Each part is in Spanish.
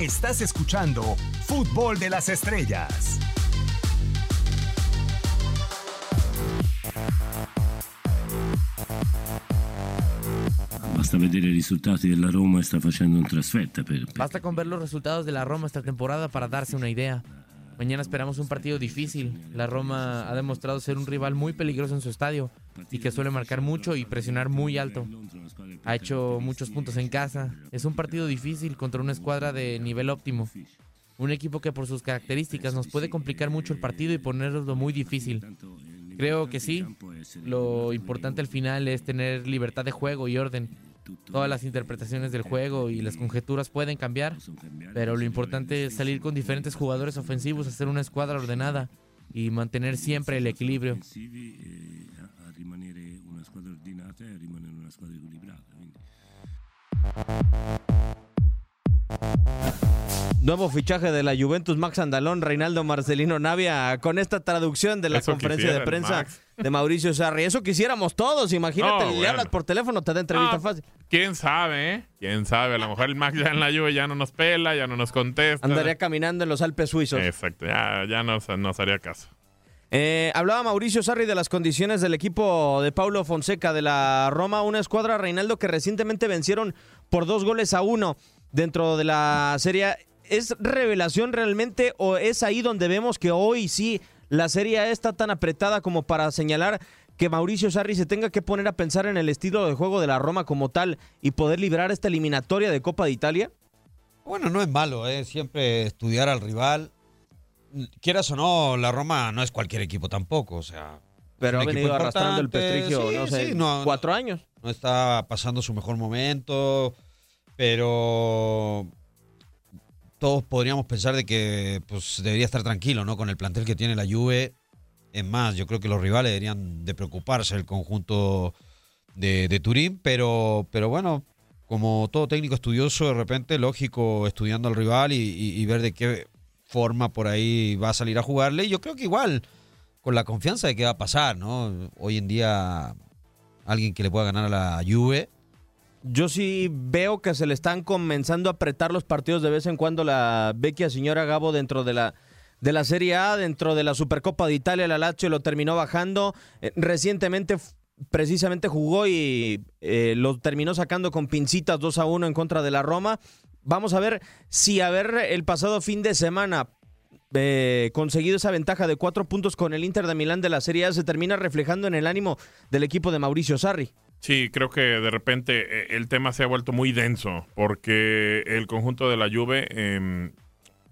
Estás escuchando Fútbol de las Estrellas. Basta vedere i risultati della Roma e sta facendo un trasferta per, per- Basta con ver los resultados de la Roma esta temporada para darse una idea. Mañana esperamos un partido difícil. La Roma ha demostrado ser un rival muy peligroso en su estadio y que suele marcar mucho y presionar muy alto. Ha hecho muchos puntos en casa. Es un partido difícil contra una escuadra de nivel óptimo. Un equipo que por sus características nos puede complicar mucho el partido y ponerlo muy difícil. Creo que sí. Lo importante al final es tener libertad de juego y orden. Todas las interpretaciones del juego y las conjeturas pueden cambiar, pero lo importante es salir con diferentes jugadores ofensivos, hacer una escuadra ordenada y mantener siempre el equilibrio. offensivi e a, a rimanere una squadra ordinata e a rimanere una squadra equilibrata. quindi- Nuevo fichaje de la Juventus, Max Andalón, Reinaldo Marcelino Navia, con esta traducción de la Eso conferencia de prensa Max. de Mauricio Sarri. Eso quisiéramos todos, imagínate, No, le bueno. hablas por teléfono, te da entrevista Ah, fácil. ¿Quién sabe, eh? ¿Quién sabe? A lo mejor el Max ya en la lluvia ya no nos pela, ya no nos contesta. Andaría caminando en los Alpes suizos. Exacto, ya, ya nos, nos haría caso. Eh, hablaba Mauricio Sarri de las condiciones del equipo de Paulo Fonseca de la Roma, una escuadra Reinaldo que recientemente vencieron por dos goles a uno dentro de la serie. ¿Es revelación realmente o es ahí donde vemos que hoy sí la serie está tan apretada como para señalar que Mauricio Sarri se tenga que poner a pensar en el estilo de juego de la Roma como tal y poder librar esta eliminatoria de Copa de Italia? Bueno, no es malo, ¿eh? siempre estudiar al rival. Quieras o no, la Roma no es cualquier equipo tampoco, o sea. Pero ha venido arrastrando el prestigio, sí, no sé, sí, no, cuatro años. No está pasando su mejor momento, pero todos podríamos pensar de que pues debería estar tranquilo, ¿no? Con el plantel que tiene la Juve. Es más, yo creo que los rivales deberían de preocuparse el conjunto de, de Turín, pero, pero bueno, como todo técnico estudioso, de repente, lógico, estudiando al rival y, y- y ver de qué forma por ahí va a salir a jugarle. Y yo creo que igual, con la confianza de que va a pasar, ¿no? Hoy en día, alguien que le pueda ganar a la Juve. Yo sí veo que se le están comenzando a apretar los partidos de vez en cuando la vecchia señora Gabo dentro de la de la Serie A, dentro de la Supercopa de Italia, la Lazio lo terminó bajando. Eh, recientemente precisamente jugó y eh, lo terminó sacando con pincitas 2 a 1 en contra de la Roma. Vamos a ver si haber el pasado fin de semana eh, conseguido esa ventaja de cuatro puntos con el Inter de Milán de la Serie A se termina reflejando en el ánimo del equipo de Mauricio Sarri. Sí, creo que de repente eh, el tema se ha vuelto muy denso porque el conjunto de la Juve, em,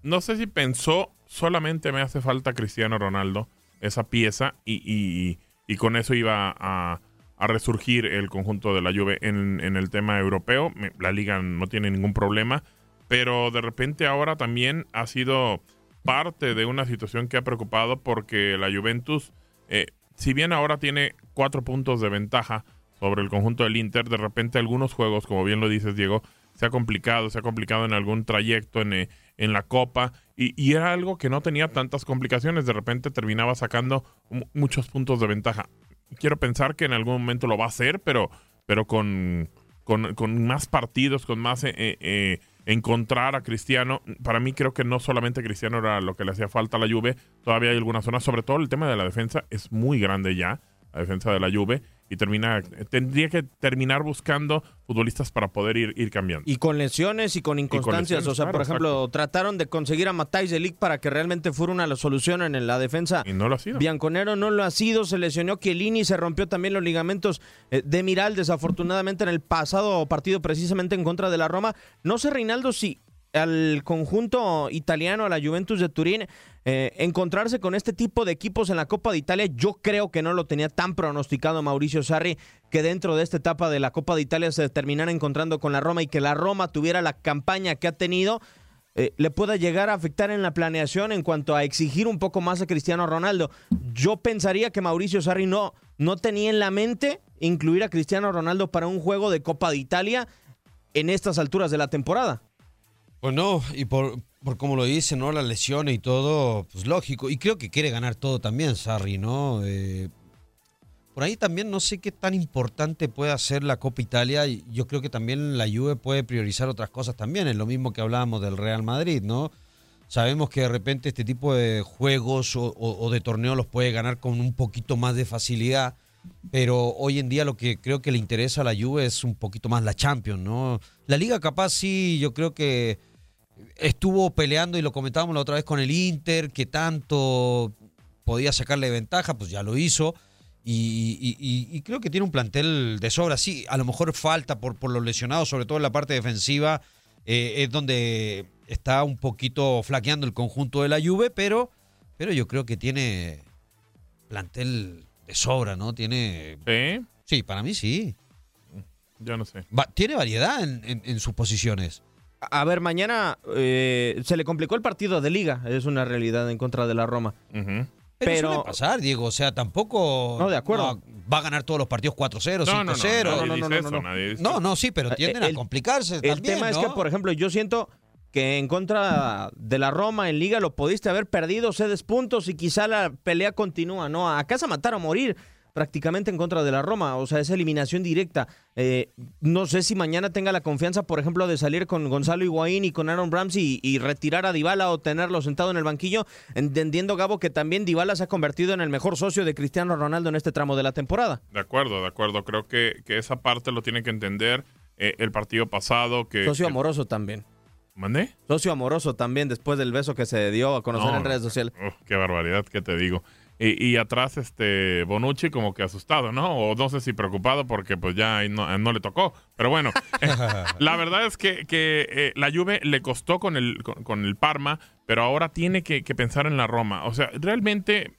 no sé si pensó solamente me hace falta Cristiano Ronaldo, esa pieza, y, y- y con eso iba a, a resurgir el conjunto de la Juve en, el tema europeo. La liga no tiene ningún problema, pero de repente ahora también ha sido parte de una situación que ha preocupado porque la Juventus, eh, si bien ahora tiene cuatro puntos de ventaja sobre el conjunto del Inter, de repente algunos juegos, como bien lo dices Diego, se ha complicado, se ha complicado en algún trayecto en, eh, en la Copa y, era algo que no tenía tantas complicaciones, de repente terminaba sacando mu- muchos puntos de ventaja. Quiero pensar que en algún momento lo va a hacer, pero, pero con, con, más partidos, con más eh, eh, eh, encontrar a Cristiano. Para mí creo que no solamente Cristiano era lo que le hacía falta a la Juve, todavía hay algunas zonas, sobre todo el tema de la defensa es muy grande ya, la defensa de la Juve, y termina, tendría que terminar buscando futbolistas para poder ir, ir cambiando. Y con lesiones y con inconstancias. lesiones, o sea, claro, por ejemplo, trataron de conseguir a Matthijs de Ligt para que realmente fuera una solución en la defensa. Y no lo ha sido. Bianconero no lo ha sido, se lesionó Chiellini, se rompió también los ligamentos eh, de Miral, desafortunadamente en el pasado partido precisamente en contra de la Roma. No sé, Reinaldo, si al conjunto italiano, a la Juventus de Turín, eh, encontrarse con este tipo de equipos en la Copa de Italia, yo creo que no lo tenía tan pronosticado Mauricio Sarri, que dentro de esta etapa de la Copa de Italia se terminara encontrando con la Roma y que la Roma tuviera la campaña que ha tenido eh, le pueda llegar a afectar en la planeación en cuanto a exigir un poco más a Cristiano Ronaldo. Yo pensaría que Mauricio Sarri no, no tenía en la mente incluir a Cristiano Ronaldo para un juego de Copa de Italia en estas alturas de la temporada. Pues no, y por, por como lo dice, ¿no? Las lesiones y todo, pues lógico. Y creo que quiere ganar todo también, Sarri, ¿no? Eh, por ahí también no sé qué tan importante puede ser la Copa Italia. Yo creo que también la Juve puede priorizar otras cosas también. Es lo mismo que hablábamos del Real Madrid, ¿no? Sabemos que de repente este tipo de juegos o- o de torneos los puede ganar con un poquito más de facilidad. Pero hoy en día lo que creo que le interesa a la Juve es un poquito más la Champions, ¿no? La Liga capaz sí, yo creo que estuvo peleando y lo comentábamos la otra vez con el Inter, que tanto podía sacarle ventaja, pues ya lo hizo. Y, y- y- y creo que tiene un plantel de sobra. Sí, a lo mejor falta por, por los lesionados, sobre todo en la parte defensiva, eh, es donde está un poquito flaqueando el conjunto de la Juve, pero, pero yo creo que tiene plantel de sobra, ¿no? Tiene... ¿Sí? Sí, para mí sí. Yo no sé. Va- tiene variedad en, en- en sus posiciones. A ver, mañana eh, se le complicó el partido de liga, es una realidad en contra de la Roma. Pero, Pero- suele pasar, Diego. O sea, tampoco. No, de acuerdo. va a ganar todos los partidos 4-0, 5-0. No, no, no, no, no, sí, pero tienden Eh, el- a complicarse El también, tema es que, por ejemplo, yo siento que en contra de la Roma en Liga lo pudiste haber perdido, cedes puntos y quizá la pelea continúa, ¿no? Acá se matar o morir prácticamente en contra de la Roma, o sea, es eliminación directa. Eh, no sé si mañana tenga la confianza, por ejemplo, de salir con Gonzalo Higuaín y con Aaron Ramsey y, y retirar a Dybala o tenerlo sentado en el banquillo, entendiendo, Gabo, que también Dybala se ha convertido en el mejor socio de Cristiano Ronaldo en este tramo de la temporada. De acuerdo, de acuerdo. Creo que, que esa parte lo tiene que entender eh, el partido pasado. que Socio que- amoroso también. ¿Mandé? Socio amoroso también después del beso que se dio a conocer No, en redes sociales. Uf, qué barbaridad, ¿qué te digo? Y, atrás, este, Bonucci como que asustado, ¿no? O no sé si preocupado porque pues ya no, no le tocó. Pero bueno, la verdad es que, que, eh, la Juve le costó con el, con, el Parma, pero ahora tiene que, pensar en la Roma. O sea, realmente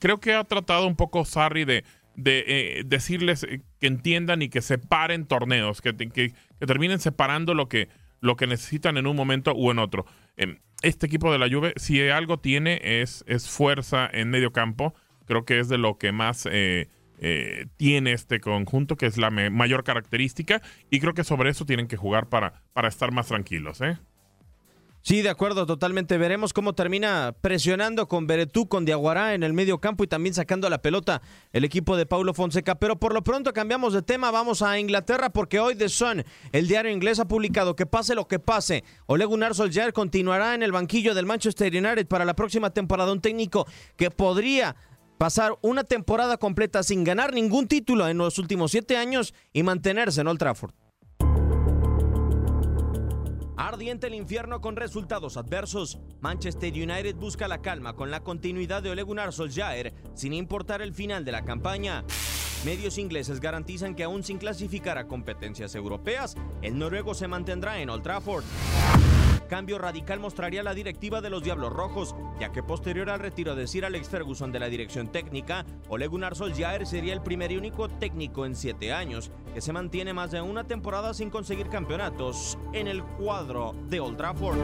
creo que ha tratado un poco Sarri de, de eh, decirles eh, que entiendan y que separen torneos, que, que terminen separando lo que, lo que necesitan en un momento u en otro. Em, Este equipo de la Juve, si algo tiene, es, es fuerza en medio campo. Creo que es de lo que más eh, eh, tiene este conjunto, que es la mayor característica. Y creo que sobre eso tienen que jugar para, para estar más tranquilos, ¿eh? Sí, de acuerdo, totalmente. Veremos cómo termina presionando con Beretú, con Diaguará en el medio campo y también sacando la pelota el equipo de Paulo Fonseca. Pero por lo pronto cambiamos de tema, vamos a Inglaterra porque hoy The Sun, el diario inglés, ha publicado que pase lo que pase, Ole Gunnar Solskjaer continuará en el banquillo del Manchester United para la próxima temporada. Un técnico que podría pasar una temporada completa sin ganar ningún título en los últimos siete años y mantenerse en Old Trafford. Ardiente el infierno con resultados adversos. Manchester United busca la calma con la continuidad de Ole Gunnar Solskjaer, sin importar el final de la campaña. Medios ingleses garantizan que aún sin clasificar a competencias europeas, el noruego se mantendrá en Old Trafford. Cambio radical mostraría la directiva de los Diablos Rojos, ya que posterior al retiro de Sir Alex Ferguson de la dirección técnica, Ole Gunnar Solskjaer sería el primer y único técnico en siete años que se mantiene más de una temporada sin conseguir campeonatos en el cuadro de Old Trafford.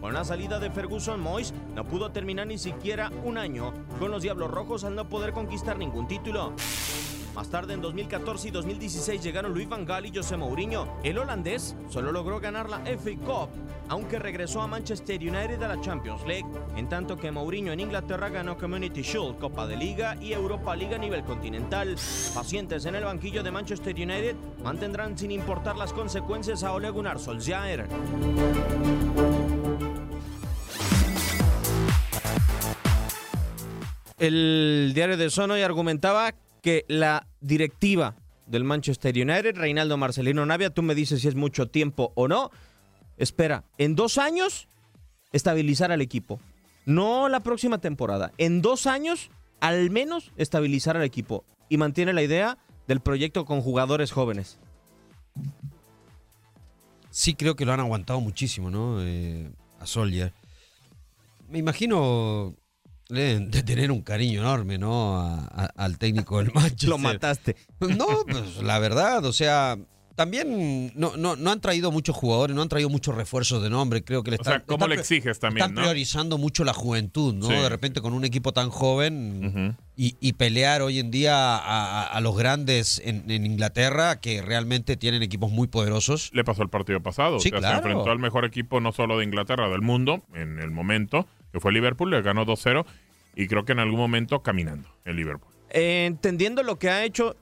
Con la salida de Ferguson, Moyes no pudo terminar ni siquiera un año con los Diablos Rojos al no poder conquistar ningún título. Más tarde, en 2014 y 2016, llegaron Luis Van Gaal y José Mourinho. El holandés solo logró ganar la FA Cup, aunque regresó a Manchester United a la Champions League, en tanto que Mourinho en Inglaterra ganó Community Shield, Copa de Liga y Europa League a nivel continental. Pacientes en el banquillo de Manchester United mantendrán sin importar las consecuencias a Ole Gunnar Solskjaer. El diario de Son hoy argumentaba que la directiva del Manchester United, Reinaldo Marcelino Navia, tú me dices si es mucho tiempo o no, espera, en dos años estabilizar al equipo. No la próxima temporada, en dos años al menos estabilizar al equipo. Y mantiene la idea del proyecto con jugadores jóvenes. Sí, creo que lo han aguantado muchísimo, ¿no? Eh, a Soldier. Me imagino de tener un cariño enorme, ¿no? A- a- al técnico del Manchester. Lo mataste. No, pues la verdad, o sea, también no, no, no han traído muchos jugadores, no han traído muchos refuerzos de nombre. Creo que le O sea, están, ¿cómo están le exiges también, Están no? priorizando mucho la juventud, ¿no? Sí. De repente con un equipo tan joven y, y pelear hoy en día a, a- a los grandes en, en Inglaterra que realmente tienen equipos muy poderosos. Le pasó el partido pasado. Sí, o sea, claro. Se enfrentó al mejor equipo no solo de Inglaterra, del mundo, en el momento, que fue Liverpool, le ganó 2-0 y creo que en algún momento caminando el Liverpool. Eh, entendiendo lo que ha hecho,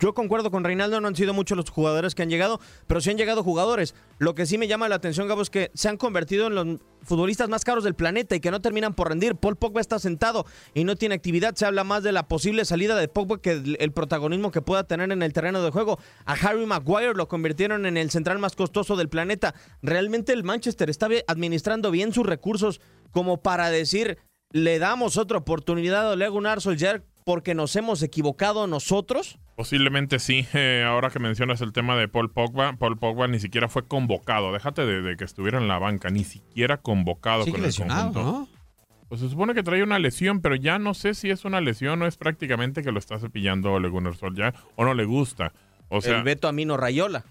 yo concuerdo con Reinaldo, no han sido muchos los jugadores que han llegado, pero sí han llegado jugadores. Lo que sí me llama la atención, Gabo, es que se han convertido en los futbolistas más caros del planeta y que no terminan por rendir. Paul Pogba está sentado y no tiene actividad. Se habla más de la posible salida de Pogba que el, protagonismo que pueda tener en el terreno de juego. A Harry Maguire lo convirtieron en el central más costoso del planeta. Realmente el Manchester está administrando bien sus recursos como para decir, le damos otra oportunidad a Gunnar Solskjaer porque nos hemos equivocado nosotros. Posiblemente sí. Eh, ahora que mencionas el tema de Paul Pogba, Paul Pogba ni siquiera fue convocado. Déjate de, de que estuviera en la banca, ni siquiera convocado Sigue con lesionado, el conjunto. ¿no? Pues se supone que trae una lesión, pero ya no sé si es una lesión o es prácticamente que lo está cepillando Ole Gunnar Solskjaer o no le gusta. O sea, el Beto Amino Rayola.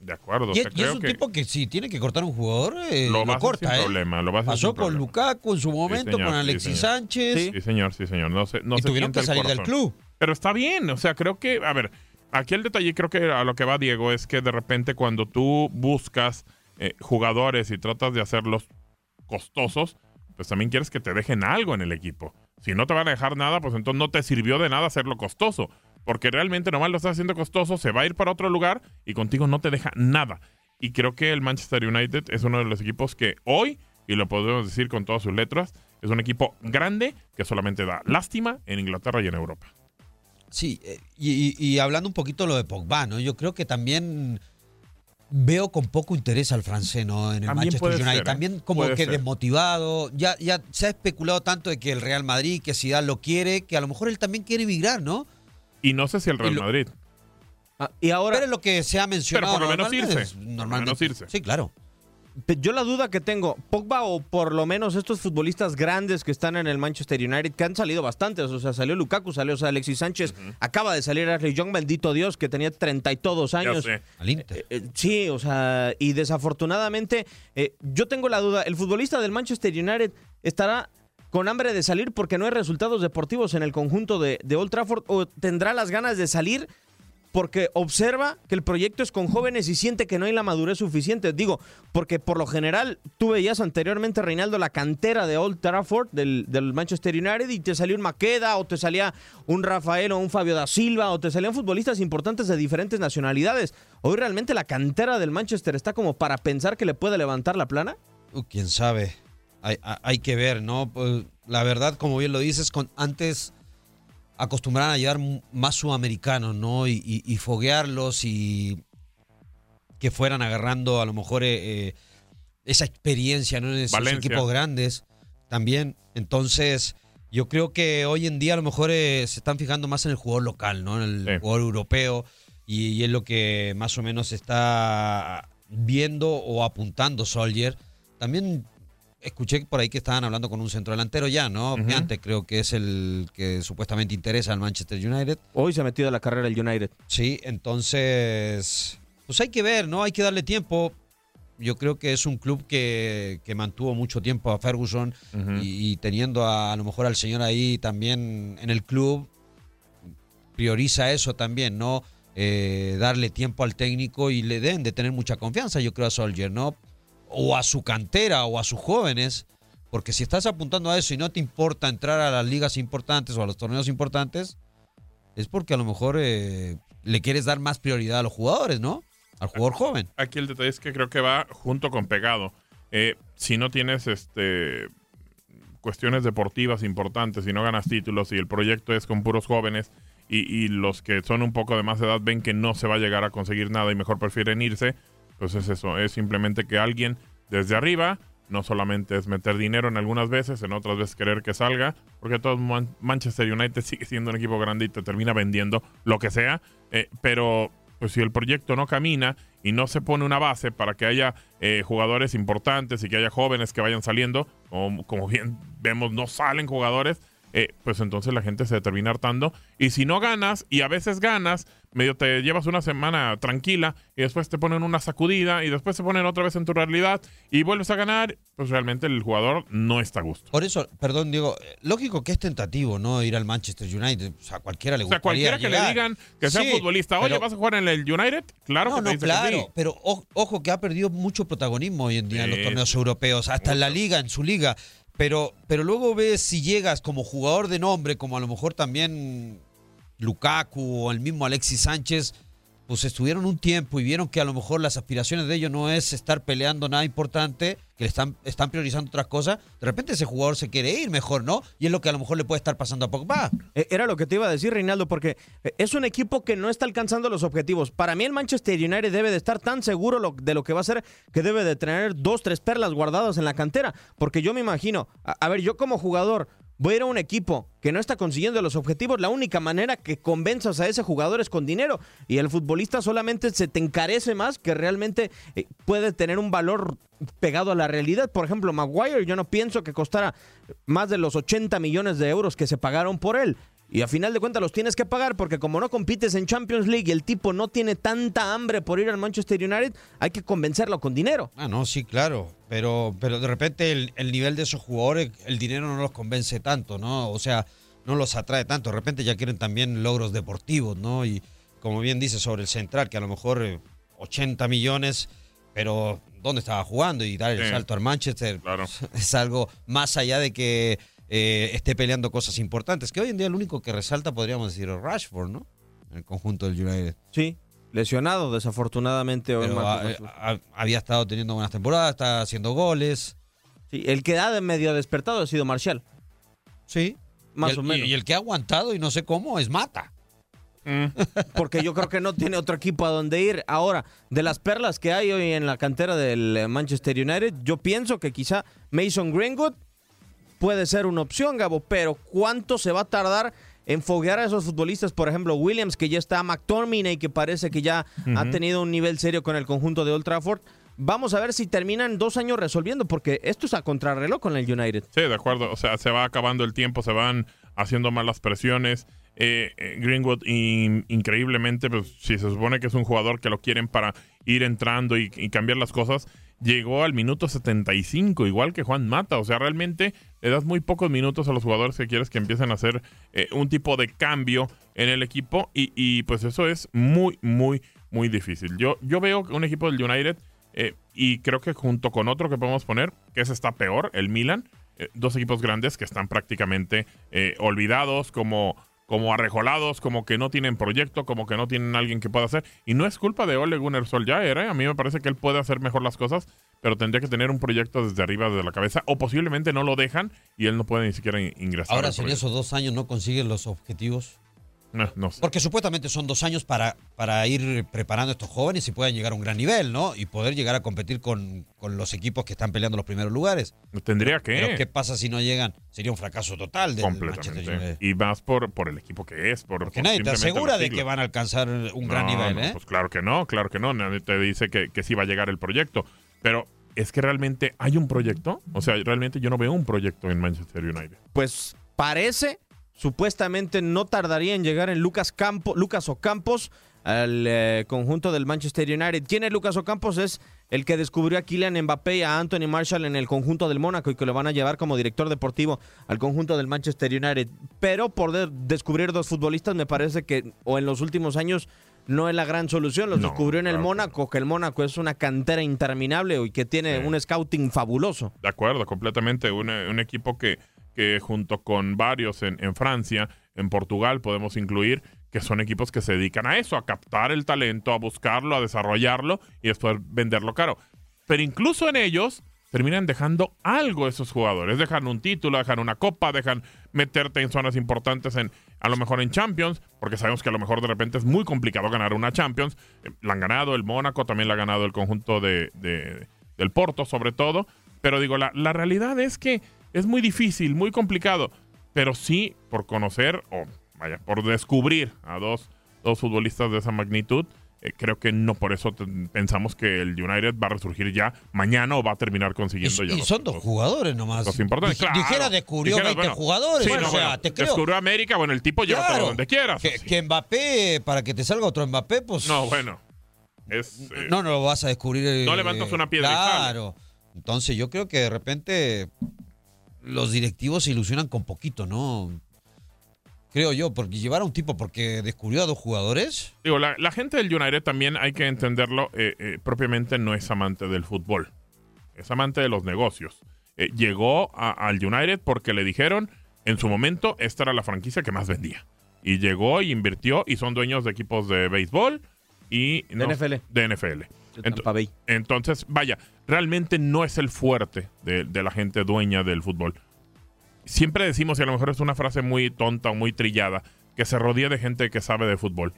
De acuerdo. o Y, sea, y es un que tipo que si tiene que cortar un jugador, eh, lo lo, corta, sin ¿eh? problema. Lo Pasó con problema. Lukaku en su momento, señor, con Alexis. Sánchez. Sí, señor, sí, señor. No se, no Y se tuvieron que salir del club. Pero está bien, o sea, creo que, a ver, aquí el detalle, creo que a lo que va Diego es que de repente cuando tú buscas eh, jugadores y tratas de hacerlos costosos, pues también quieres que te dejen algo en el equipo. Si no te van a dejar nada, pues entonces no te sirvió de nada hacerlo costoso. Porque realmente nomás lo estás haciendo costoso, se va a ir para otro lugar y contigo no te deja nada. Y creo que el Manchester United es uno de los equipos que hoy, y lo podemos decir con todas sus letras, es un equipo grande que solamente da lástima en Inglaterra y en Europa. Sí, eh, y, y- y hablando un poquito de lo de Pogba, ¿no? Yo creo que también veo con poco interés al francés, ¿no? En el También Manchester United. ser, ¿eh? También como Puede que ser. desmotivado. Ya, ya se ha especulado tanto de que el Real Madrid, que Zidane lo quiere, que a lo mejor él también quiere emigrar, ¿no? Y no sé si el Real lo- Madrid. y ahora. Pero es lo que se ha mencionado. Pero por lo menos irse. Por lo Normalmente. menos irse. Sí, claro. Yo la duda que tengo, Pogba o por lo menos estos futbolistas grandes que están en el Manchester United, que han salido bastantes, o sea, salió Lukaku, salió o sea, Alexis Sánchez, acaba de salir Ashley Young, bendito Dios, que tenía treinta y todos años. sé. Al Inter. Eh, eh, sí, o sea, y desafortunadamente, eh, yo tengo la duda, ¿el futbolista del Manchester United estará con hambre de salir porque no hay resultados deportivos en el conjunto de, Old Trafford o tendrá las ganas de salir? porque observa que el proyecto es con jóvenes y siente que no hay la madurez suficiente. Digo, porque por lo general tú veías anteriormente, Reinaldo, la cantera de Old Trafford del, del Manchester United y te salía un Maqueda o te salía un Rafael o un Fabio da Silva o te salían futbolistas importantes de diferentes nacionalidades. Hoy realmente la cantera del Manchester está como para pensar que le puede levantar la plana. Uh, quién sabe. Hay, que ver, ¿no? Pues, la verdad, como bien lo dices, con, antes acostumbraban a llevar más sudamericanos, ¿no? Y, y- y foguearlos y que fueran agarrando a lo mejor eh, eh, esa experiencia, ¿no? En esos Valencia. equipos grandes también. Entonces, Yo creo que hoy en día a lo mejor eh, se están fijando más en el jugador local, ¿no? En el jugador europeo. Y, y es lo que más o menos está viendo o apuntando Soldier. También escuché por ahí que estaban hablando con un centro delantero ya, ¿no? Ujú. Piante creo que es el que supuestamente interesa al Manchester United. Hoy se ha metido a la carrera el United. Sí, entonces, pues hay que ver, ¿no? Hay que darle tiempo. Yo creo que es un club que, que mantuvo mucho tiempo a Ferguson y, y teniendo a, a lo mejor al señor ahí también en el club, prioriza eso también, ¿no? Eh, darle tiempo al técnico y le den de tener mucha confianza, yo creo, a Soldier, ¿no? O a su cantera o a sus jóvenes, porque si estás apuntando a eso y no te importa entrar a las ligas importantes o a los torneos importantes, es porque a lo mejor eh, le quieres dar más prioridad a los jugadores, ¿no? Al jugador joven. Aquí el detalle es que creo que va junto con pegado. Eh, si no tienes este cuestiones deportivas importantes, si no ganas títulos y el proyecto es con puros jóvenes y, y los que son un poco de más edad ven que no se va a llegar a conseguir nada y mejor prefieren irse, pues es eso, es simplemente que alguien desde arriba, no solamente es meter dinero en algunas veces, en otras veces querer que salga, porque todo Man- Manchester United sigue siendo un equipo grande y te termina vendiendo lo que sea, eh, pero pues si el proyecto no camina y no se pone una base para que haya eh, jugadores importantes y que haya jóvenes que vayan saliendo, como, como bien vemos, no salen jugadores, eh, pues entonces la gente se termina hartando. Y si no ganas, y a veces ganas, medio te llevas una semana tranquila y después te ponen una sacudida y después se ponen otra vez en tu realidad y vuelves a ganar, pues realmente el jugador no está a gusto. Por eso, perdón, Diego, eh, lógico que es tentativo, ¿no? Ir al Manchester United. O sea, a cualquiera le O sea, gustaría cualquiera que le digan que sea Sí, futbolista, oye, pero- ¿vas a jugar en el United? Claro No, que te no, dice que claro, sí. pero ojo que ha perdido mucho protagonismo hoy en día en los torneos europeos, hasta en la liga, en su liga. Pero, pero luego ves si llegas como jugador de nombre, como a lo mejor también Lukaku o el mismo Alexis Sánchez, pues estuvieron un tiempo y vieron que a lo mejor las aspiraciones de ellos no es estar peleando nada importante, que están, están priorizando otras cosas. De repente ese jugador se quiere ir mejor, ¿no? Y es lo que a lo mejor le puede estar pasando a Pogba. Eh, Era lo que te iba a decir, Reinaldo, porque eh, es un equipo que no está alcanzando los objetivos. Para mí el Manchester United debe de estar tan seguro de lo que va a hacer que debe de tener dos, tres perlas guardadas en la cantera. Porque yo me imagino, a ver, yo como jugador voy a ir a un equipo que no está consiguiendo los objetivos, la única manera que convenzas a ese jugador es con dinero. Y el futbolista solamente se te encarece más que realmente eh, puede tener un valor pegado a la realidad. Por ejemplo, Maguire, yo no pienso que costara más de los 80 millones de euros que se pagaron por él. Y a final de cuentas los tienes que pagar porque como no compites en Champions League y el tipo no tiene tanta hambre por ir al Manchester United, hay que convencerlo con dinero. Ah, no, sí, claro. Pero, pero de repente el, el nivel de esos jugadores, el dinero no los convence tanto, ¿no? O sea, no los atrae tanto. De repente ya quieren también logros deportivos, ¿no? Y como bien dice sobre el central, que a lo mejor eh, 80 millones, pero ¿dónde estaba jugando? Y dar el Sí. salto al Manchester Claro. es algo más allá de que eh, esté peleando cosas importantes. Que hoy en día lo único que resalta, podríamos decir, es Rashford, ¿no? En el conjunto del United. Sí, lesionado desafortunadamente hoy ah, Rashford. ah, había estado teniendo buenas temporadas, está haciendo goles. Sí, el que ha de medio despertado ha sido Marcial. Sí. Más el- o menos. Y, y el que ha aguantado y no sé cómo es Mata. Mm. Porque yo creo que no tiene otro equipo a donde ir. Ahora, de las perlas que hay hoy en la cantera del eh, Manchester United, yo pienso que quizá Mason Greenwood puede ser una opción, Gabo, pero ¿cuánto se va a tardar en foguear a esos futbolistas? Por ejemplo, Williams, que ya está McTominay, que parece que ya ha tenido un nivel serio con el conjunto de Old Trafford. Vamos a ver si terminan dos años resolviendo, porque esto es a contrarreloj con el United. Sí, de acuerdo. O sea, se va acabando el tiempo, se van haciendo malas presiones. Eh, eh, Greenwood, in- increíblemente, pues si se supone que es un jugador que lo quieren para ir entrando y, y cambiar las cosas, llegó al minuto 75, igual que Juan Mata. O sea, realmente le das muy pocos minutos a los jugadores que quieres que empiecen a hacer eh, un tipo de cambio en el equipo y, y, pues eso es muy, muy, muy difícil. Yo, yo veo un equipo del United eh, y creo que junto con otro que podemos poner, que ese está peor, el Milan, eh, dos equipos grandes que están prácticamente olvidados, como, como arrejolados, como que no tienen proyecto, como que no tienen alguien que pueda hacer. Y no es culpa de Ole Gunnar Solskjaer, ¿eh? a mí me parece que él puede hacer mejor las cosas, pero tendría que tener un proyecto desde arriba, desde la cabeza, o posiblemente no lo dejan y él no puede ni siquiera in- ingresar. Ahora, si en esos dos años no consigues los objetivos, No, no. Porque supuestamente son dos años para, para ir preparando a estos jóvenes y puedan llegar a un gran nivel, ¿no? Y poder llegar a competir con, con los equipos que están peleando los primeros lugares. Tendría que. Pero ¿qué pasa si no llegan? Sería un fracaso total del Manchester United. Completamente. Y más por, por el equipo que es. Por, Porque por nadie te asegura de que van a alcanzar un gran nivel, no, ¿eh? Pues claro que no, claro que no. Nadie te dice que, que sí va a llegar el proyecto. Pero es que realmente hay un proyecto. O sea, realmente yo no veo un proyecto en Manchester United. Pues parece, supuestamente no tardaría en llegar en Lucas, Campo, Lucas Ocampos al eh, conjunto del Manchester United. ¿Quién es Lucas Ocampos? Es el que descubrió a Kylian Mbappé y a Anthony Marshall en el conjunto del Mónaco y que lo van a llevar como director deportivo al conjunto del Manchester United. Pero por de- descubrir dos futbolistas me parece que, o en los últimos años, no es la gran solución. Los No, descubrió en el claro Mónaco, que el Mónaco es una cantera interminable y que tiene un scouting fabuloso. De acuerdo, completamente. Un, un equipo que, que junto con varios en, Francia, en Portugal, podemos incluir, que son equipos que se dedican a eso, a captar el talento, a buscarlo, a desarrollarlo y después venderlo caro. Pero incluso en ellos terminan dejando algo esos jugadores. Dejan un título, dejan una copa, dejan meterte en zonas importantes en a lo mejor en Champions, porque sabemos que a lo mejor de repente es muy complicado ganar una Champions. Eh, La han ganado el Mónaco, también la ha ganado el conjunto de- del Porto, sobre todo. Pero digo, la, la realidad es que es muy difícil, muy complicado. Pero sí, por conocer, o vaya, por descubrir a dos, dos futbolistas de esa magnitud, eh, creo que no por eso pensamos que el United va a resurgir ya mañana o va a terminar consiguiendo ya Y los- son dos jugadores nomás. los importantes. Dij- Claro. Dijera descubrió Dijeras, 20 bueno, jugadores. sí, o sea, bueno, te creo. Descubrió América, bueno, el tipo llévatelo Claro. donde quieras. Que, que Mbappé, para que te salga otro Mbappé, pues. No, bueno. Es, eh, No, no lo vas a descubrir. eh, No levantas una piedra y. Claro. Entonces yo creo que de repente los directivos se ilusionan con poquito, ¿no? Creo yo, porque llevar a un tipo porque descubrió a dos jugadores. Digo, la, la gente del United también hay que entenderlo, eh, eh, propiamente no es amante del fútbol, es amante de los negocios. Eh, llegó a- al United porque le dijeron, en su momento, esta era la franquicia que más vendía. Y llegó y invirtió y son dueños de equipos de béisbol y... De NFL. De NFL. De Tampa Bay. Entonces, vaya, realmente no es el fuerte de, de la gente dueña del fútbol. Siempre decimos, y a lo mejor es una frase muy tonta o muy trillada, que se rodea de gente que sabe de fútbol.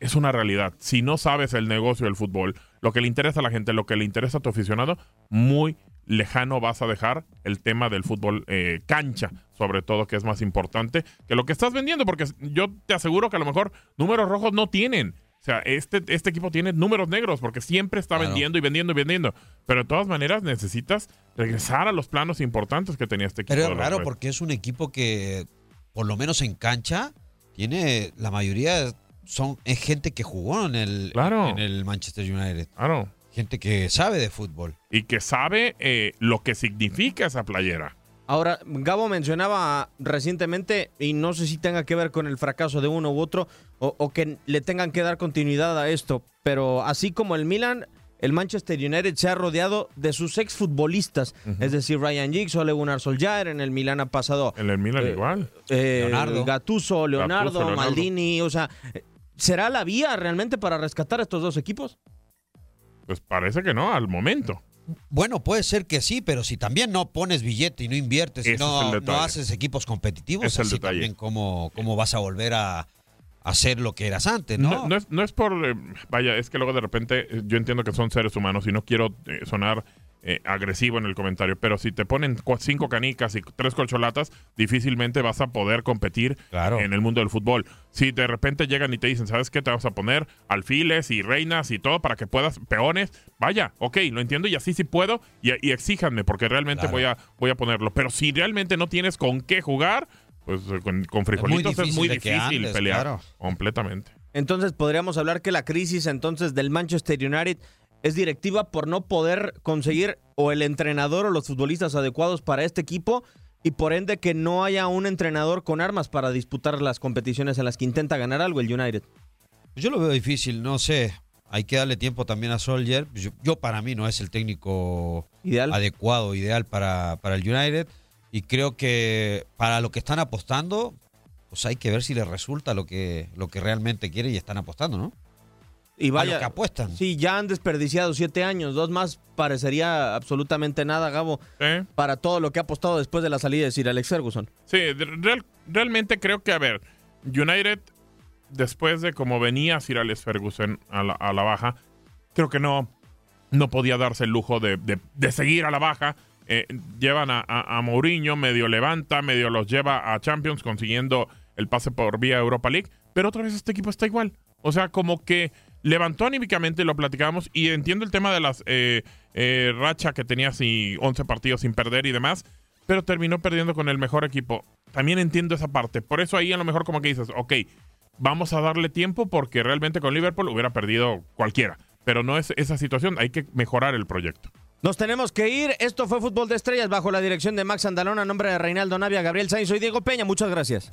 Es una realidad. Si no sabes el negocio del fútbol, lo que le interesa a la gente, lo que le interesa a tu aficionado, muy lejano vas a dejar el tema del fútbol eh, cancha, sobre todo, que es más importante que lo que estás vendiendo, porque yo te aseguro que a lo mejor números rojos no tienen. Sea, este, este equipo tiene números negros porque siempre está Claro. vendiendo y vendiendo y vendiendo. Pero de todas maneras necesitas regresar a los planos importantes que tenía este equipo. Pero es raro porque es un equipo que, por lo menos en cancha, tiene la mayoría son es gente que jugó en el, Claro. en el Manchester United. Claro. Gente que sabe de fútbol. Y que sabe eh, lo que significa esa playera. Ahora, Gabo mencionaba recientemente, y no sé si tenga que ver con el fracaso de uno u otro, o, o que le tengan que dar continuidad a esto, pero así como el Milan, el Manchester United se ha rodeado de sus exfutbolistas, es decir, Ryan Giggs, Ole Gunnar Solskjaer, en el Milan ha pasado En el Milan Eh, igual. eh, Leonardo. Gattuso, Leonardo, Gattuso, Leonardo. Maldini, o sea, ¿será la vía realmente para rescatar a estos dos equipos? Pues parece que no, al momento. Bueno, puede ser que sí, pero si también no pones billete y no inviertes y no, no haces equipos competitivos, Es así también cómo, cómo vas a volver a hacer lo que eras antes, ¿no? No, no es, no es por. eh, vaya, es que luego de repente eh, yo entiendo que son seres humanos y no quiero eh, sonar eh, agresivo en el comentario, pero si te ponen cinco canicas y tres colcholatas, difícilmente vas a poder competir Claro. en el mundo del fútbol. Si de repente llegan y te dicen, ¿sabes qué? Te vas a poner alfiles y reinas y todo para que puedas, peones, vaya, ok, lo entiendo y así sí puedo y, y exíjanme porque realmente Claro. voy, a, voy a ponerlo. Pero si realmente no tienes con qué jugar, pues eh, con, con frijolitos es difícil muy difícil andes, pelear. claro. Completamente. Entonces podríamos hablar que la crisis entonces del Manchester United es directiva por no poder conseguir o el entrenador o los futbolistas adecuados para este equipo y por ende que no haya un entrenador con armas para disputar las competiciones en las que intenta ganar algo el United. Yo lo veo difícil, no sé. Hay que darle tiempo también a Soldier. Yo, yo para mí no es el técnico Ideal. adecuado, ideal para, para el United. Y creo que para lo que están apostando, pues hay que ver si les resulta lo que, lo que realmente quiere y están apostando, ¿no? Y A vaya, lo que apuestan. sí, ya han desperdiciado siete años, dos más parecería absolutamente nada, Gabo, ¿Eh? para todo lo que ha apostado después de la salida de Sir Alex Ferguson. Sí, real- realmente creo que, a ver, United después de cómo venía Sir Alex Ferguson a la, a la baja, creo que no, no podía darse el lujo de, de- de seguir a la baja. Eh, llevan a, a, a Mourinho, medio levanta, medio los lleva a Champions, consiguiendo el pase por vía Europa League. Pero otra vez este equipo está igual. O sea, como que levantó anímicamente, lo platicábamos, y entiendo el tema de las eh, eh, racha que tenía así 11 partidos sin perder y demás, pero terminó perdiendo con el mejor equipo. También entiendo esa parte. Por eso ahí a lo mejor como que dices, ok, vamos a darle tiempo porque realmente con Liverpool hubiera perdido cualquiera. Pero no es esa situación, hay que mejorar el proyecto. Nos tenemos que ir. Esto fue Fútbol de Estrellas bajo la dirección de Max Andalón a nombre de Reinaldo Navia, Gabriel Sainz. Soy Diego Peña. Muchas gracias.